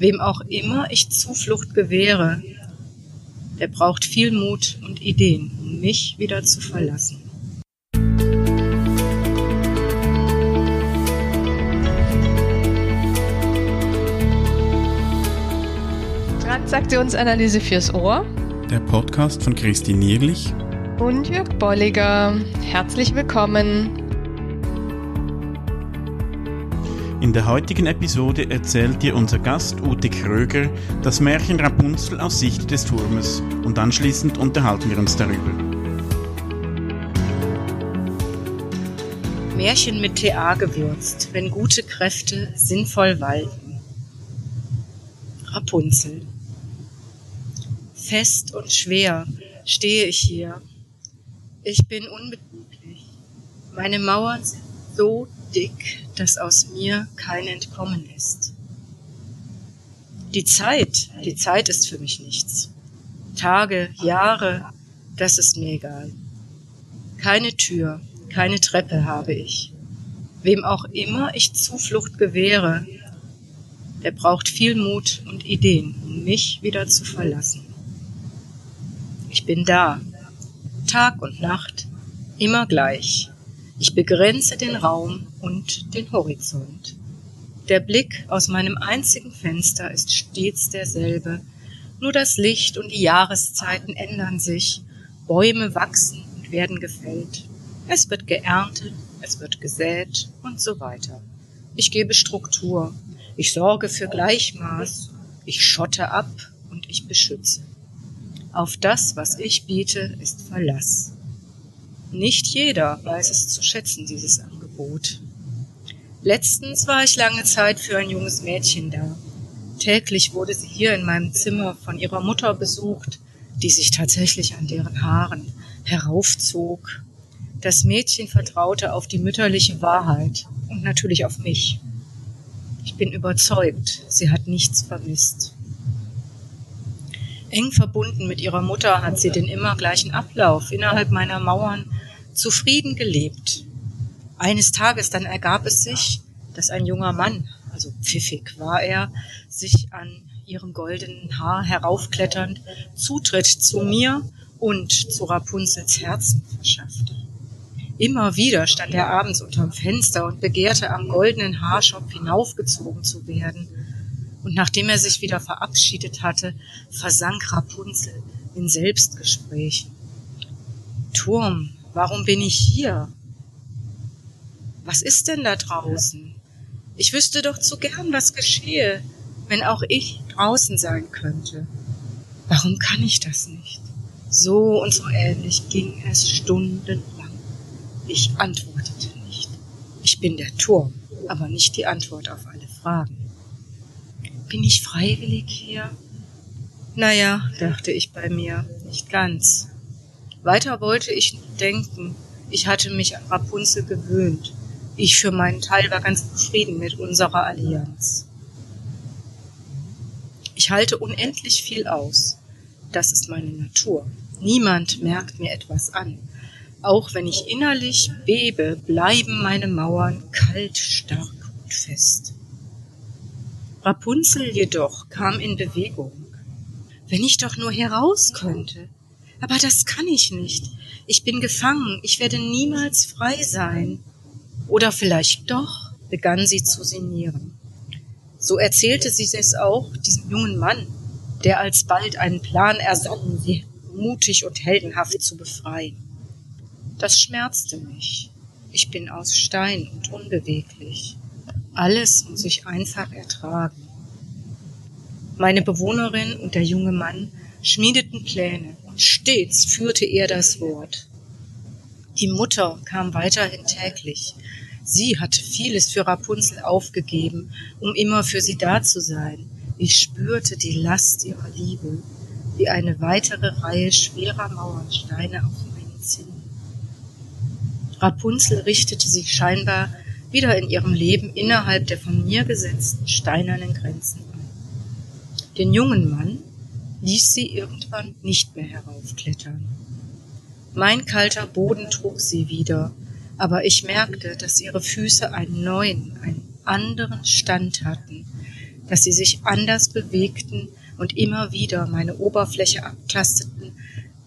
Wem auch immer ich Zuflucht gewähre, der braucht viel Mut und Ideen, um mich wieder zu verlassen. Transaktionsanalyse fürs Ohr. Der Podcast von Christine Nierlich und Jörg Bolliger. Herzlich willkommen. In der heutigen Episode erzählt dir unser Gast Ute Kröger das Märchen Rapunzel aus Sicht des Turmes und anschließend unterhalten wir uns darüber. Märchen mit TA gewürzt, wenn gute Kräfte sinnvoll walten. Rapunzel. Fest und schwer stehe ich hier. Ich bin unbeweglich. Meine Mauern sind so dick, dass aus mir kein Entkommen ist. Die Zeit, die Zeit ist für mich nichts. Tage, Jahre, das ist mir egal. Keine Tür, keine Treppe habe ich. Wem auch immer ich Zuflucht gewähre, der braucht viel Mut und Ideen, um mich wieder zu verlassen. Ich bin da, Tag und Nacht, immer gleich. Ich begrenze den Raum und den Horizont. Der Blick aus meinem einzigen Fenster ist stets derselbe, nur das Licht und die Jahreszeiten ändern sich, Bäume wachsen und werden gefällt, es wird geerntet, es wird gesät und so weiter. Ich gebe Struktur, ich sorge für Gleichmaß, ich schotte ab und ich beschütze. Auf das, was ich biete, ist Verlass. Nicht jeder weiß es zu schätzen, dieses Angebot. Letztens war ich lange Zeit für ein junges Mädchen da. Täglich wurde sie hier in meinem Zimmer von ihrer Mutter besucht, die sich tatsächlich an deren Haaren heraufzog. Das Mädchen vertraute auf die mütterliche Wahrheit und natürlich auf mich. Ich bin überzeugt, sie hat nichts vermisst. Eng verbunden mit ihrer Mutter hat sie den immer gleichen Ablauf innerhalb meiner Mauern zufrieden gelebt. Eines Tages dann ergab es sich, dass ein junger Mann, also pfiffig war er, sich an ihrem goldenen Haar heraufkletternd Zutritt zu mir und zu Rapunzels Herzen verschaffte. Immer wieder stand er abends unterm Fenster und begehrte am goldenen Haarschopf hinaufgezogen zu werden. Und nachdem er sich wieder verabschiedet hatte, versank Rapunzel in Selbstgesprächen. Turm, Warum bin ich hier? Was ist denn da draußen? Ich wüsste doch zu gern, was geschehe, wenn auch ich draußen sein könnte. Warum kann ich das nicht? So und so ähnlich ging es stundenlang. Ich antwortete nicht. Ich bin der Turm, aber nicht die Antwort auf alle Fragen. Bin ich freiwillig hier? Naja, dachte ich bei mir, nicht ganz. Weiter wollte ich nicht denken. Ich hatte mich an Rapunzel gewöhnt. Ich für meinen Teil war ganz zufrieden mit unserer Allianz. Ich halte unendlich viel aus. Das ist meine Natur. Niemand merkt mir etwas an. Auch wenn ich innerlich bebe, bleiben meine Mauern kalt, stark und fest. Rapunzel jedoch kam in Bewegung. Wenn ich doch nur heraus könnte, aber das kann ich nicht. Ich bin gefangen. Ich werde niemals frei sein. Oder vielleicht doch, begann sie zu sinnieren. So erzählte sie es auch diesem jungen Mann, der alsbald einen Plan ersann, sie mutig und heldenhaft zu befreien. Das schmerzte mich. Ich bin aus Stein und unbeweglich. Alles muss ich einfach ertragen. Meine Bewohnerin und der junge Mann schmiedeten Pläne, Stets führte er das Wort. Die Mutter kam weiterhin täglich. Sie hatte vieles für Rapunzel aufgegeben, um immer für sie da zu sein. Ich spürte die Last ihrer Liebe, wie eine weitere Reihe schwerer Mauersteine auf meinen Zinnen. Rapunzel richtete sich scheinbar wieder in ihrem Leben innerhalb der von mir gesetzten steinernen Grenzen an. Den jungen Mann, ließ sie irgendwann nicht mehr heraufklettern. Mein kalter Boden trug sie wieder, aber ich merkte, dass ihre Füße einen neuen, einen anderen Stand hatten, dass sie sich anders bewegten und immer wieder meine Oberfläche abtasteten,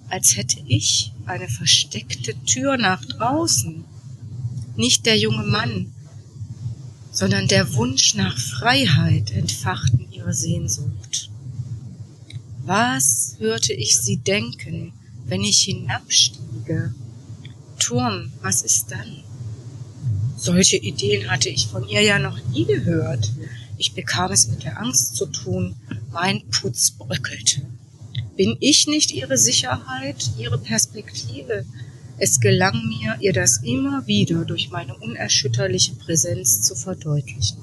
als hätte ich eine versteckte Tür nach draußen. Nicht der junge Mann, sondern der Wunsch nach Freiheit entfachten ihre Sehnsucht. Was hörte ich sie denken, wenn ich hinabstiege? Turm, was ist dann? Solche Ideen hatte ich von ihr ja noch nie gehört. Ich bekam es mit der Angst zu tun. Mein Putz bröckelte. Bin ich nicht ihre Sicherheit, ihre Perspektive? Es gelang mir, ihr das immer wieder durch meine unerschütterliche Präsenz zu verdeutlichen.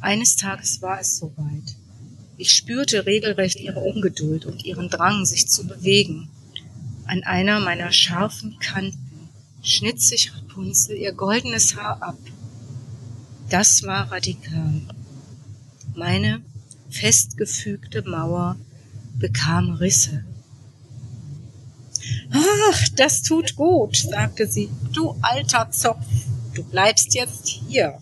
Eines Tages war es soweit. Ich spürte regelrecht ihre Ungeduld und ihren Drang, sich zu bewegen. An einer meiner scharfen Kanten schnitt sich Rapunzel ihr goldenes Haar ab. Das war radikal. Meine festgefügte Mauer bekam Risse. Ach, das tut gut, sagte sie. Du alter Zopf, du bleibst jetzt hier.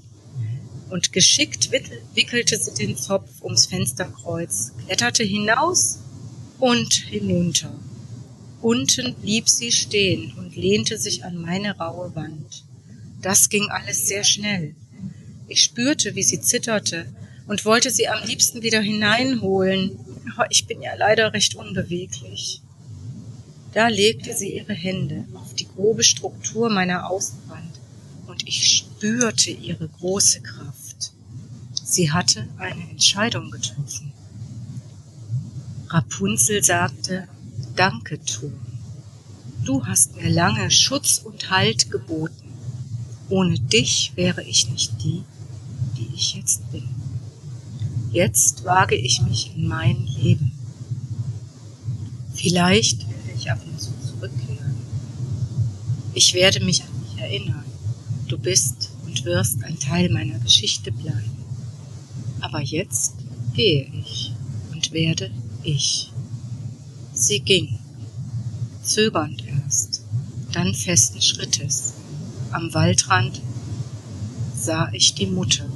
Und geschickt wickelte sie den Zopf ums Fensterkreuz, kletterte hinaus und hinunter. Unten blieb sie stehen und lehnte sich an meine raue Wand. Das ging alles sehr schnell. Ich spürte, wie sie zitterte und wollte sie am liebsten wieder hineinholen, aber ich bin ja leider recht unbeweglich. Da legte sie ihre Hände auf die grobe Struktur meiner Außenwand und ich spürte ihre große Kraft. Sie hatte eine Entscheidung getroffen. Rapunzel sagte, Danke, Turm. Du hast mir lange Schutz und Halt geboten. Ohne dich wäre ich nicht die, die ich jetzt bin. Jetzt wage ich mich in mein Leben. Vielleicht werde ich ab und zu zurückkehren. Ich werde mich an dich erinnern. Du bist und wirst ein Teil meiner Geschichte bleiben. Aber jetzt gehe ich und werde ich. Sie ging, zögernd erst, dann festen Schrittes. Am Waldrand sah ich die Mutter.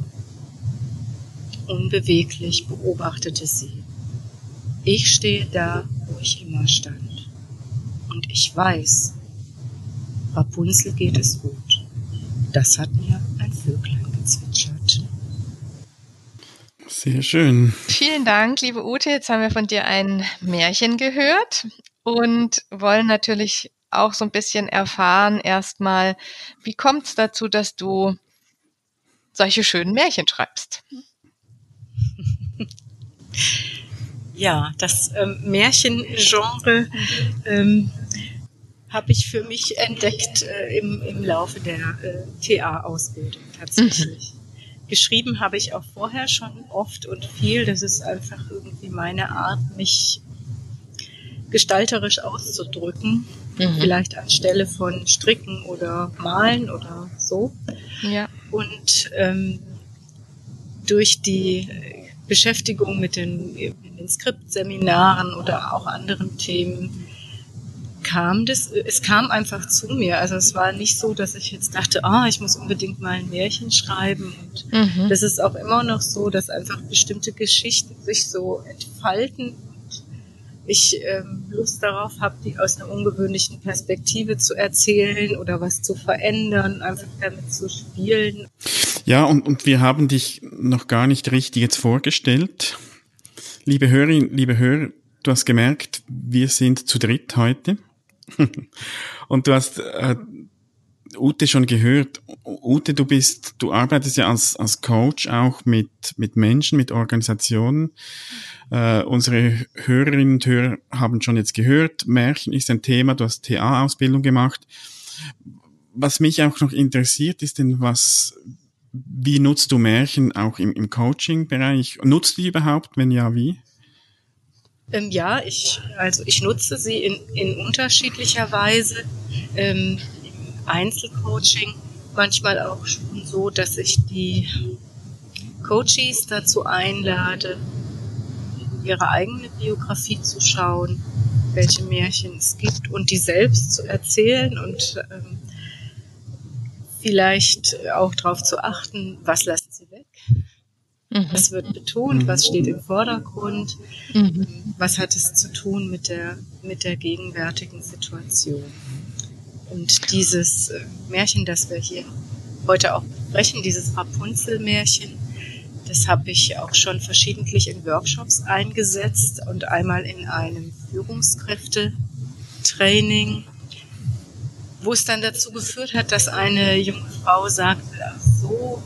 Unbeweglich beobachtete sie. Ich stehe da, wo ich immer stand. Und ich weiß, Rapunzel geht es gut. Das hat mir ein Vöglein gezwitschert. Sehr schön. Vielen Dank, liebe Ute. Jetzt haben wir von dir ein Märchen gehört und wollen natürlich auch so ein bisschen erfahren erstmal, wie kommt es dazu, dass du solche schönen Märchen schreibst? Ja, das ähm, Märchengenre ähm, habe ich für mich entdeckt äh, im, im Laufe der äh, TA-Ausbildung tatsächlich. Mhm. Geschrieben habe ich auch vorher schon oft und viel. Das ist einfach irgendwie meine Art, mich gestalterisch auszudrücken. Mhm. Vielleicht anstelle von Stricken oder Malen oder so. Ja. Und ähm, durch die Beschäftigung mit den, den Skriptseminaren oder auch anderen Themen kam das, es kam einfach zu mir. Also es war nicht so, dass ich jetzt dachte, ah, ich muss unbedingt mal ein Märchen schreiben. Und mhm. das ist auch immer noch so, dass einfach bestimmte Geschichten sich so entfalten und ich ähm, Lust darauf habe, die aus einer ungewöhnlichen Perspektive zu erzählen oder was zu verändern, einfach damit zu spielen. Ja, und, und wir haben dich noch gar nicht richtig jetzt vorgestellt. Liebe Hörerin, liebe Hörer, du hast gemerkt, wir sind zu dritt heute. Und du hast äh, Ute schon gehört. Ute, du bist, du arbeitest ja als, als Coach auch mit, mit Menschen, mit Organisationen. Äh, unsere Hörerinnen und Hörer haben schon jetzt gehört, Märchen ist ein Thema, du hast TA-Ausbildung gemacht. Was mich auch noch interessiert, ist denn, was, wie nutzt du Märchen auch im, im Coaching-Bereich? Nutzt du die überhaupt? Wenn ja, wie? Ähm, ja, ich, also ich nutze sie in, in unterschiedlicher Weise. Ähm, Im Einzelcoaching manchmal auch schon so, dass ich die Coaches dazu einlade, ihre eigene Biografie zu schauen, welche Märchen es gibt und die selbst zu erzählen und ähm, vielleicht auch darauf zu achten, was weg, Mhm. Was wird betont? Was steht im Vordergrund? Mhm. Was hat es zu tun mit der, mit der gegenwärtigen Situation? Und dieses äh, Märchen, das wir hier heute auch besprechen, dieses Rapunzel-Märchen, das habe ich auch schon verschiedentlich in Workshops eingesetzt und einmal in einem Führungskräftetraining, wo es dann dazu geführt hat, dass eine junge Frau sagte,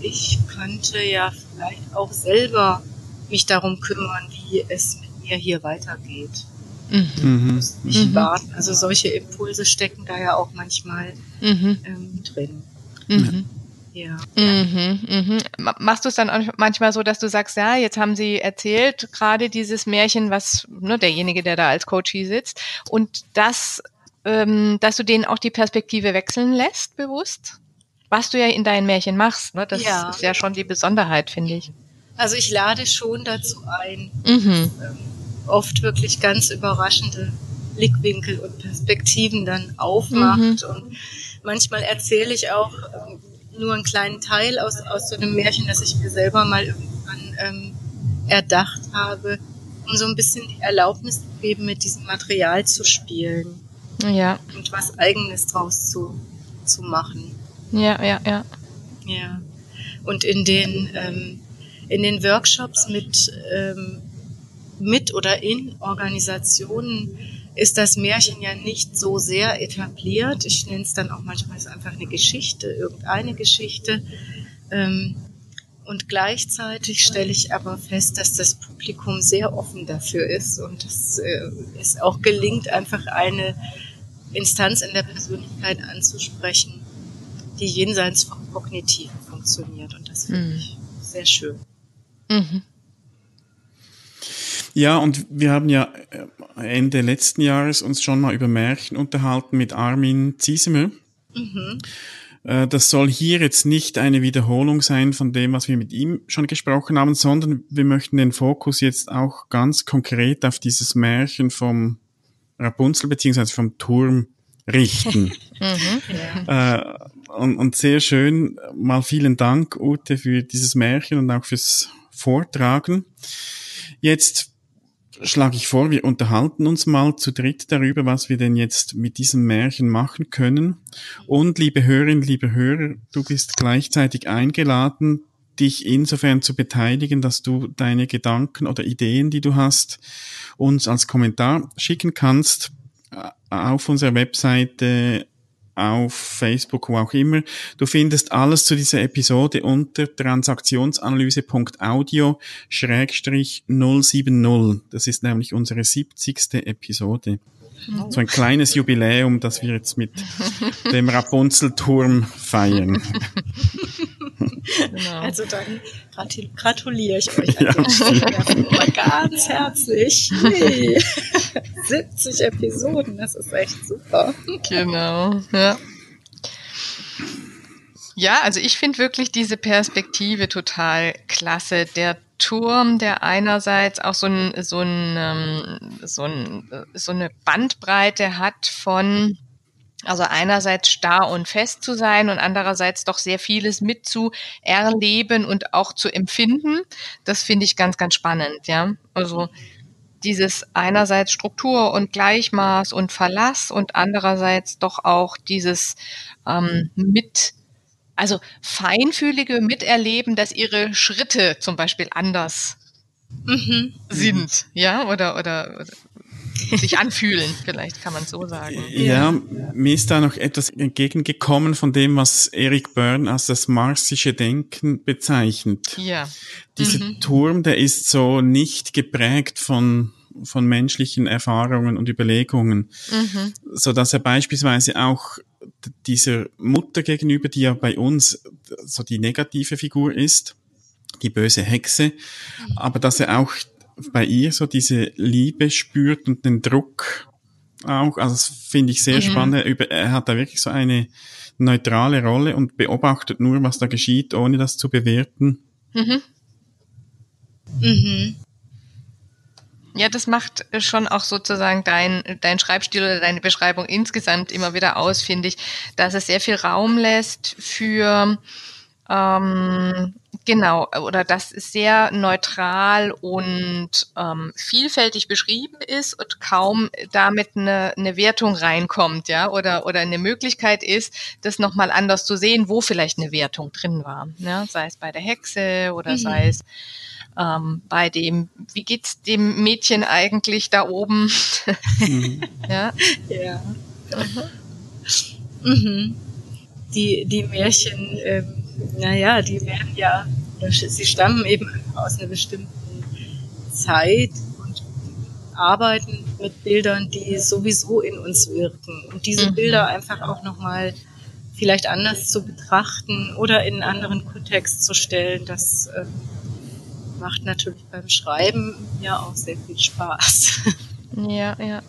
ich könnte ja vielleicht auch selber mich darum kümmern, wie es mit mir hier weitergeht. Mhm. Nicht mhm. warten. Also solche Impulse stecken da ja auch manchmal mhm. ähm, drin. Mhm. Ja. Mhm, mhm. Machst du es dann auch manchmal so, dass du sagst, ja, jetzt haben sie erzählt, gerade dieses Märchen, was ne, derjenige, der da als Coach hier sitzt, und das, ähm, dass du denen auch die Perspektive wechseln lässt, bewusst? Was du ja in deinen Märchen machst, ne? Das ja. ist ja schon die Besonderheit, finde ich. Also ich lade schon dazu ein, mhm. ähm, oft wirklich ganz überraschende Blickwinkel und Perspektiven dann aufmacht. Mhm. Und manchmal erzähle ich auch ähm, nur einen kleinen Teil aus, aus so einem Märchen, das ich mir selber mal irgendwann ähm, erdacht habe, um so ein bisschen die Erlaubnis zu geben, mit diesem Material zu spielen. Ja. Und was Eigenes draus zu, zu machen. Ja, ja, ja. Ja. Und in den, ähm, in den Workshops mit, ähm, mit oder in Organisationen ist das Märchen ja nicht so sehr etabliert. Ich nenne es dann auch manchmal einfach eine Geschichte, irgendeine Geschichte. Ähm, und gleichzeitig stelle ich aber fest, dass das Publikum sehr offen dafür ist und dass äh, es auch gelingt, einfach eine Instanz in der Persönlichkeit anzusprechen, die jenseits vom Kognitiven funktioniert. Und das finde mhm. ich sehr schön. Mhm. Ja, und wir haben ja äh, Ende letzten Jahres uns schon mal über Märchen unterhalten mit Armin Ziesemer. Mhm. Äh, das soll hier jetzt nicht eine Wiederholung sein von dem, was wir mit ihm schon gesprochen haben, sondern wir möchten den Fokus jetzt auch ganz konkret auf dieses Märchen vom Rapunzel beziehungsweise vom Turm richten. mhm, ja. äh, und, und sehr schön, mal vielen Dank, Ute, für dieses Märchen und auch fürs Vortragen. Jetzt schlage ich vor, wir unterhalten uns mal zu dritt darüber, was wir denn jetzt mit diesem Märchen machen können. Und liebe Hörerinnen, liebe Hörer, du bist gleichzeitig eingeladen, dich insofern zu beteiligen, dass du deine Gedanken oder Ideen, die du hast, uns als Kommentar schicken kannst äh, auf unserer Webseite auf Facebook, wo auch immer. Du findest alles zu dieser Episode unter transaktionsanalyse.audio-070. Das ist nämlich unsere 70. Episode. So ein kleines Jubiläum, das wir jetzt mit dem Rapunzelturm feiern. Genau. Also dann gratuliere ich euch ja, ganz herzlich. Hey. 70 Episoden, das ist echt super. Genau, ja. Ja, also ich finde wirklich diese Perspektive total klasse. Der Turm, der einerseits auch so, ein, so, ein, ähm, so, ein, so eine Bandbreite hat von also einerseits starr und fest zu sein und andererseits doch sehr vieles mitzuerleben und auch zu empfinden. Das finde ich ganz, ganz spannend, ja. Also dieses einerseits Struktur und Gleichmaß und Verlass und andererseits doch auch dieses ähm, mit, also feinfühlige Miterleben, dass ihre Schritte zum Beispiel anders mhm. sind, ja, oder, oder, oder sich anfühlen, vielleicht kann man so sagen. Ja, mir ist da noch etwas entgegengekommen von dem, was Eric Byrne als das marxische Denken bezeichnet. Ja. Dieser mhm. Turm, der ist so nicht geprägt von von menschlichen Erfahrungen und Überlegungen, mhm. so dass er beispielsweise auch dieser Mutter gegenüber, die ja bei uns so die negative Figur ist, die böse Hexe, mhm. aber dass er auch bei ihr so diese Liebe spürt und den Druck auch. Also das finde ich sehr mhm. spannend. Er hat da wirklich so eine neutrale Rolle und beobachtet nur, was da geschieht, ohne das zu bewerten. Mhm. Mhm. Ja, das macht schon auch sozusagen dein, dein Schreibstil oder deine Beschreibung insgesamt immer wieder aus, finde ich, dass es sehr viel Raum lässt für ähm, genau, oder das sehr neutral und ähm, vielfältig beschrieben ist und kaum damit eine, eine Wertung reinkommt, ja, oder, oder eine Möglichkeit ist, das nochmal anders zu sehen, wo vielleicht eine Wertung drin war. Ja? Sei es bei der Hexe oder mhm. sei es ähm, bei dem, wie geht's dem Mädchen eigentlich da oben? Mhm. ja. Ja. Mhm. Mhm. Die, die Märchen, ähm, naja, die werden ja, sie stammen eben aus einer bestimmten Zeit und arbeiten mit Bildern, die sowieso in uns wirken. Und diese mhm. Bilder einfach auch nochmal vielleicht anders zu betrachten oder in einen anderen Kontext zu stellen, das äh, macht natürlich beim Schreiben ja auch sehr viel Spaß. Ja, ja.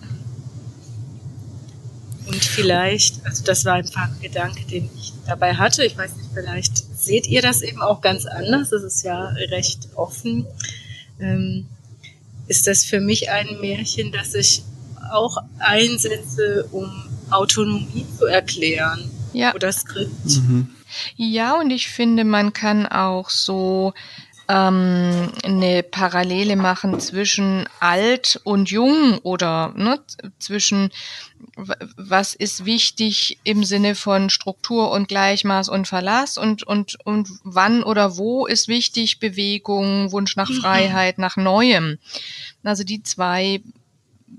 Und vielleicht, also das war einfach ein Gedanke, den ich dabei hatte. Ich weiß nicht, vielleicht seht ihr das eben auch ganz anders. Das ist ja recht offen. Ähm, ist das für mich ein Märchen, das ich auch einsetze, um Autonomie zu erklären? Ja. Oder Skript? Mhm. Ja, und ich finde, man kann auch so ähm, eine Parallele machen zwischen alt und jung oder ne, zwischen was ist wichtig im Sinne von Struktur und Gleichmaß und Verlass und, und, und wann oder wo ist wichtig Bewegung, Wunsch nach mhm. Freiheit, nach Neuem. Also die zwei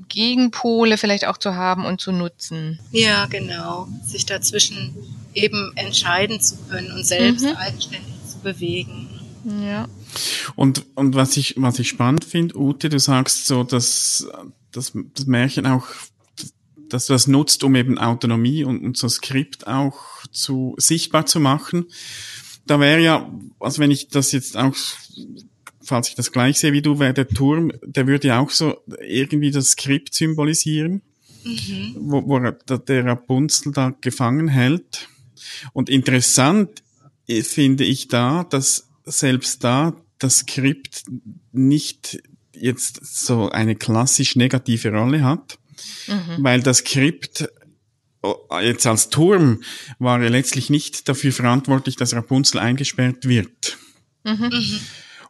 Gegenpole vielleicht auch zu haben und zu nutzen. Ja, genau. Sich dazwischen eben entscheiden zu können und selbst mhm. eigenständig zu bewegen. Ja. Und, und was ich, was ich spannend finde, Ute, du sagst so, dass, dass das Märchen auch, dass du das nutzt, um eben Autonomie und, und so Skript auch zu, sichtbar zu machen. Da wäre ja, also wenn ich das jetzt auch, falls ich das gleich sehe wie du, wäre der Turm, der würde ja auch so irgendwie das Skript symbolisieren, mhm. wo, wo der Rapunzel da gefangen hält. Und interessant finde ich da, dass selbst da das Skript nicht jetzt so eine klassisch negative Rolle hat, mhm. weil das Skript jetzt als Turm war er letztlich nicht dafür verantwortlich, dass Rapunzel eingesperrt wird. Mhm. mhm.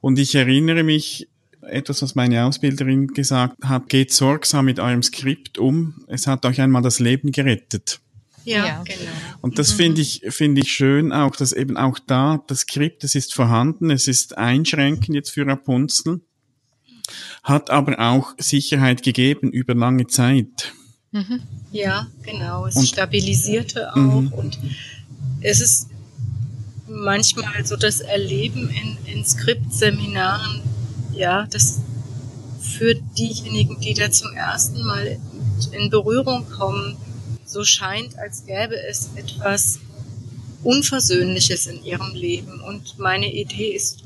Und ich erinnere mich, etwas, was meine Ausbilderin gesagt hat, geht sorgsam mit eurem Skript um. Es hat euch einmal das Leben gerettet. Ja, ja, genau. Und das mhm. finde ich, finde ich schön auch, dass eben auch da das Skript, es ist vorhanden, es ist einschränkend jetzt für Rapunzel, hat aber auch Sicherheit gegeben über lange Zeit. Mhm. Ja, genau. Es und, stabilisierte auch mhm. und es ist manchmal so das Erleben in, in Skriptseminaren, ja, das für diejenigen, die da zum ersten Mal in Berührung kommen, so scheint, als gäbe es etwas Unversöhnliches in ihrem Leben. Und meine Idee ist,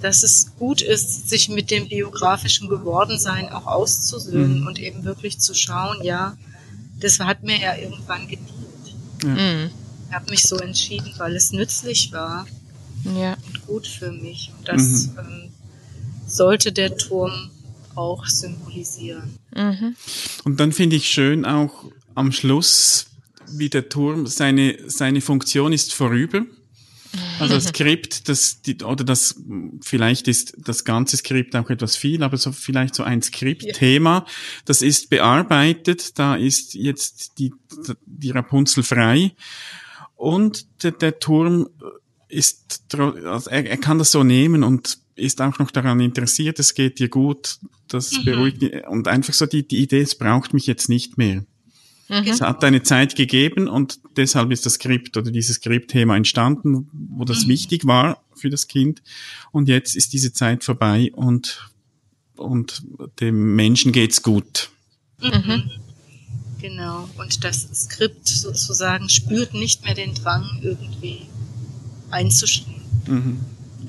dass es gut ist, sich mit dem biografischen Gewordensein auch auszusöhnen mhm. und eben wirklich zu schauen, ja, das hat mir ja irgendwann gedient. Mhm. Ich habe mich so entschieden, weil es nützlich war ja. und gut für mich. Und das mhm. ähm, sollte der Turm auch symbolisieren. Mhm. Und dann finde ich schön auch, am Schluss, wie der Turm, seine, seine Funktion ist vorüber. Also das Skript, das, die, oder das, vielleicht ist das ganze Skript auch etwas viel, aber so vielleicht so ein Skriptthema, das ist bearbeitet, da ist jetzt die, die Rapunzel frei und der, der Turm ist, also er, er kann das so nehmen und ist auch noch daran interessiert, es geht dir gut, das mhm. beruhigt und einfach so die, die Idee, es braucht mich jetzt nicht mehr. Mhm. Es hat eine Zeit gegeben und deshalb ist das Skript oder dieses Skriptthema entstanden, wo das mhm. wichtig war für das Kind. Und jetzt ist diese Zeit vorbei und, und dem Menschen geht's gut. Mhm. Genau. Und das Skript sozusagen spürt nicht mehr den Drang, irgendwie einzuschreiben. Mhm.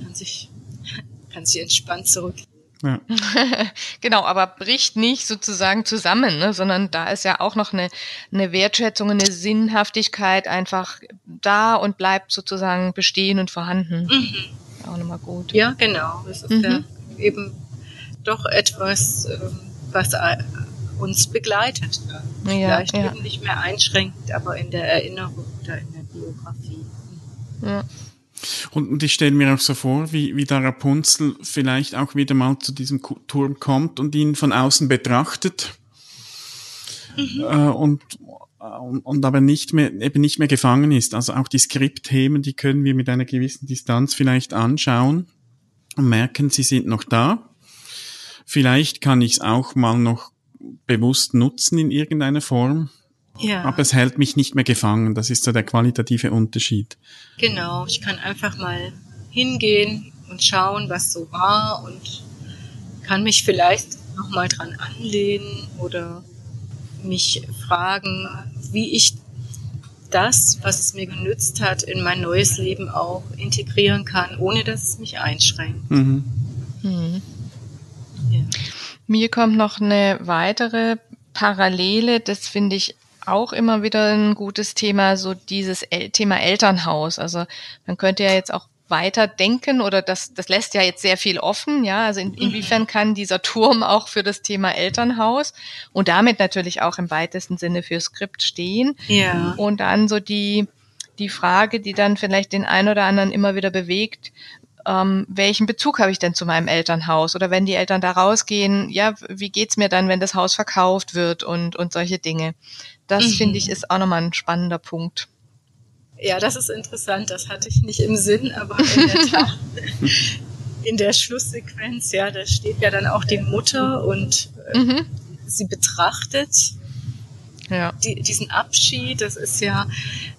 Kann sich, kann sich entspannt zurück ja. genau, aber bricht nicht sozusagen zusammen, ne, sondern da ist ja auch noch eine, eine Wertschätzung, eine Sinnhaftigkeit einfach da und bleibt sozusagen bestehen und vorhanden. Mhm. Auch nochmal gut. Ja, genau. Es ist mhm. ja eben doch etwas, ähm, was uns begleitet. Vielleicht ja. eben nicht mehr einschränkt, aber in der Erinnerung oder in der Biografie. Ja. Und ich stelle mir auch so vor, wie, wie der Rapunzel vielleicht auch wieder mal zu diesem Turm kommt und ihn von außen betrachtet. Mhm. Äh, und, und, und aber nicht mehr, eben nicht mehr gefangen ist. Also auch die Skriptthemen, die können wir mit einer gewissen Distanz vielleicht anschauen und merken, sie sind noch da. Vielleicht kann ich es auch mal noch bewusst nutzen in irgendeiner Form. Ja. Aber es hält mich nicht mehr gefangen. Das ist so der qualitative Unterschied. Genau. Ich kann einfach mal hingehen und schauen, was so war und kann mich vielleicht nochmal dran anlehnen oder mich fragen, wie ich das, was es mir genützt hat, in mein neues Leben auch integrieren kann, ohne dass es mich einschränkt. Mhm. Mhm. Ja. Mir kommt noch eine weitere Parallele, das finde ich auch immer wieder ein gutes Thema, so dieses El Thema Elternhaus. Also man könnte ja jetzt auch weiter denken oder das, das lässt ja jetzt sehr viel offen, ja. Also in, inwiefern kann dieser Turm auch für das Thema Elternhaus und damit natürlich auch im weitesten Sinne für Skript stehen. Ja. Und dann so die, die Frage, die dann vielleicht den einen oder anderen immer wieder bewegt, ähm, welchen Bezug habe ich denn zu meinem Elternhaus? Oder wenn die Eltern da rausgehen, ja, wie geht's mir dann, wenn das Haus verkauft wird und, und solche Dinge? Das mhm. finde ich ist auch nochmal ein spannender Punkt. Ja, das ist interessant. Das hatte ich nicht im Sinn, aber in der Tat. in der Schlusssequenz, ja, da steht ja dann auch die Mutter und äh, mhm. sie betrachtet ja. Die, diesen Abschied, das ist ja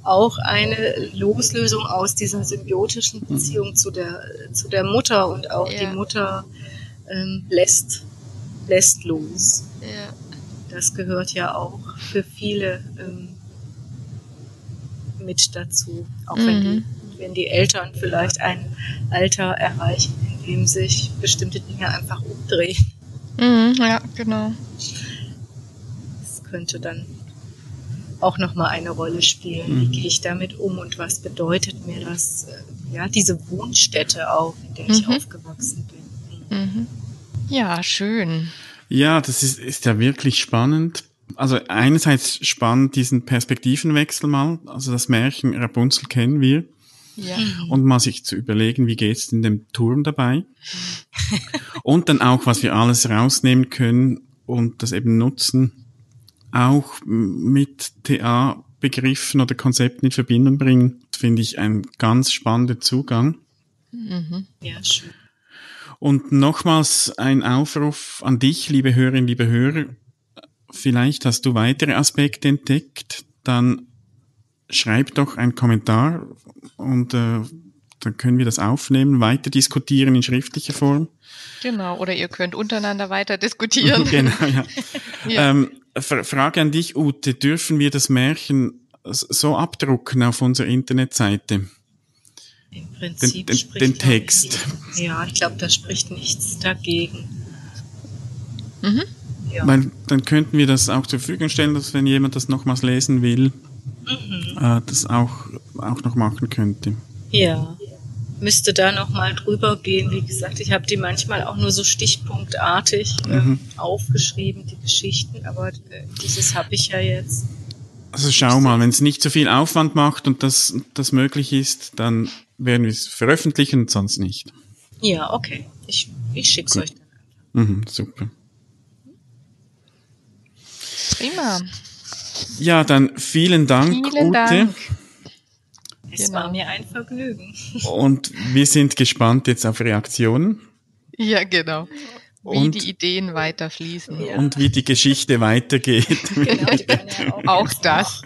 auch eine Loslösung aus dieser symbiotischen mhm. Beziehung zu der, zu der Mutter und auch ja. die Mutter ähm, lässt, lässt los. Ja. Das gehört ja auch für viele ähm, mit dazu. Auch mhm. wenn, die, wenn die Eltern vielleicht ein Alter erreichen, in dem sich bestimmte Dinge einfach umdrehen. Mhm, ja, genau. Das könnte dann auch nochmal eine Rolle spielen. Wie mhm. gehe ich damit um und was bedeutet mir das, äh, ja, diese Wohnstätte auch, in der ich mhm. aufgewachsen bin. Mhm. Ja, schön. Ja, das ist, ist ja wirklich spannend. Also einerseits spannend diesen Perspektivenwechsel mal, also das Märchen Rapunzel kennen wir. Ja. Mhm. Und mal sich zu überlegen, wie geht's in dem Turm dabei? und dann auch, was wir alles rausnehmen können und das eben nutzen, auch mit TA-Begriffen oder Konzepten in Verbindung bringen, finde ich ein ganz spannender Zugang. Mhm. Ja, schön. Und nochmals ein Aufruf an dich, liebe Hörerinnen, liebe Hörer. Vielleicht hast du weitere Aspekte entdeckt, dann schreib doch einen Kommentar und äh, dann können wir das aufnehmen, weiter diskutieren in schriftlicher Form. Genau, oder ihr könnt untereinander weiter diskutieren. genau, ja. ja. Ähm, Frage an dich, Ute, dürfen wir das Märchen so abdrucken auf unserer Internetseite? Im Prinzip den, den, den Text. Ja, ich glaube, da spricht nichts dagegen. Mhm. Ja. Weil dann könnten wir das auch zur Verfügung stellen, dass wenn jemand das nochmals lesen will, mhm. äh, das auch, auch noch machen könnte. Ja müsste da noch mal drüber gehen. Wie gesagt, ich habe die manchmal auch nur so stichpunktartig äh, mhm. aufgeschrieben, die Geschichten, aber äh, dieses habe ich ja jetzt. Also schau mal, wenn es nicht so viel Aufwand macht und das, das möglich ist, dann werden wir es veröffentlichen und sonst nicht. Ja, okay. Ich, ich schicke es euch dann. Mhm, super. Prima. Ja, dann vielen Dank, vielen Ute. Dank. Es genau. war mir ein Vergnügen. Und wir sind gespannt jetzt auf Reaktionen. Ja, genau. Wie und, die Ideen weiter fließen. Ja. Und wie die Geschichte weitergeht. Genau, die kann ja auch, auch das.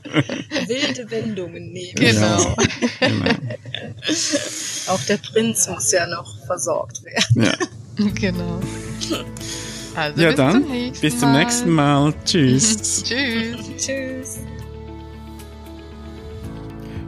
Wilde Wendungen nehmen. Genau. genau. auch der Prinz muss ja noch versorgt werden. Ja. Genau. Also ja, bis dann. Zum bis zum nächsten Mal. Tschüss. Tschüss. Tschüss.